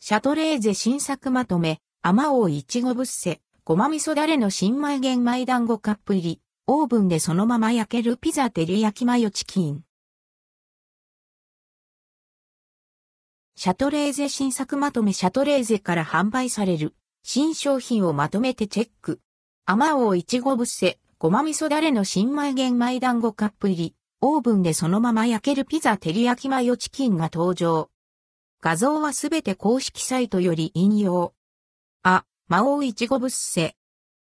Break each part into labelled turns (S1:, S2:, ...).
S1: シャトレーゼ新作まとめ、アマオいちごぶっせ、ごま味噌だれの新米玄米団子カップ入り、オーブンでそのまま焼けるピザ照り焼きマヨチキン。シャトレーゼ新作まとめシャトレーゼから販売される新商品をまとめてチェック。アマオいちごぶっせ、ごま味噌だれの新米玄米団子カップ入り、オーブンでそのまま焼けるピザ照り焼きマヨチキンが登場。画像はすべて公式サイトより引用。あ、魔王いちごぶっせ。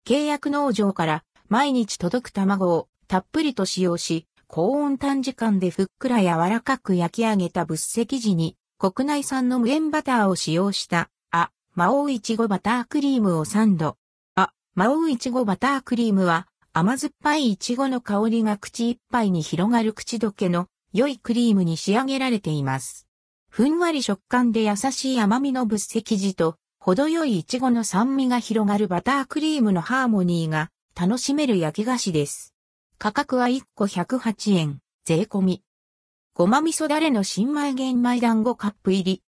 S1: 契約農場から毎日届く卵をたっぷりと使用し、高温短時間でふっくら柔らかく焼き上げたぶっせ生地に国内産の無塩バターを使用した、あ、魔王いちごバタークリームをサンド。あ、魔王いちごバタークリームは甘酸っぱいいちごの香りが口いっぱいに広がる口どけの良いクリームに仕上げられています。ふんわり食感で優しい甘みの物石地と、程よいイチゴの酸味が広がるバタークリームのハーモニーが楽しめる焼き菓子です。価格は1個108円、税込み。ごま味噌だれの新米玄米団子カップ入り。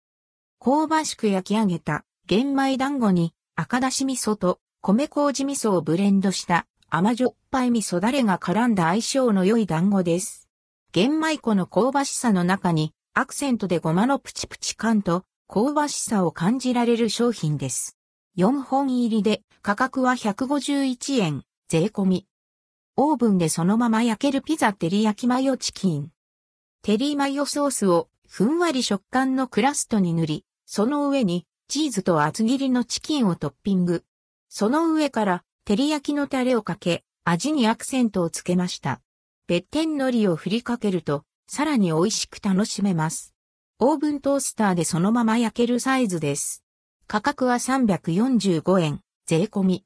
S1: 香ばしく焼き上げた玄米団子に赤だし味噌と米麹味噌をブレンドした甘じょっぱい味噌だれが絡んだ相性の良い団子です。玄米粉の香ばしさの中にアクセントでごまのプチプチ感と香ばしさを感じられる商品です。4本入りで価格は151円、税込み。オーブンでそのまま焼けるピザ照り焼きマヨチキン。テリーマヨソースをふんわり食感のクラストに塗り、その上にチーズと厚切りのチキンをトッピング。その上から照り焼きのタレをかけ、味にアクセントをつけました。別天海苔を振りかけるとさらに美味しく楽しめます。オーブントースターでそのまま焼けるサイズです。価格は345円、税込み。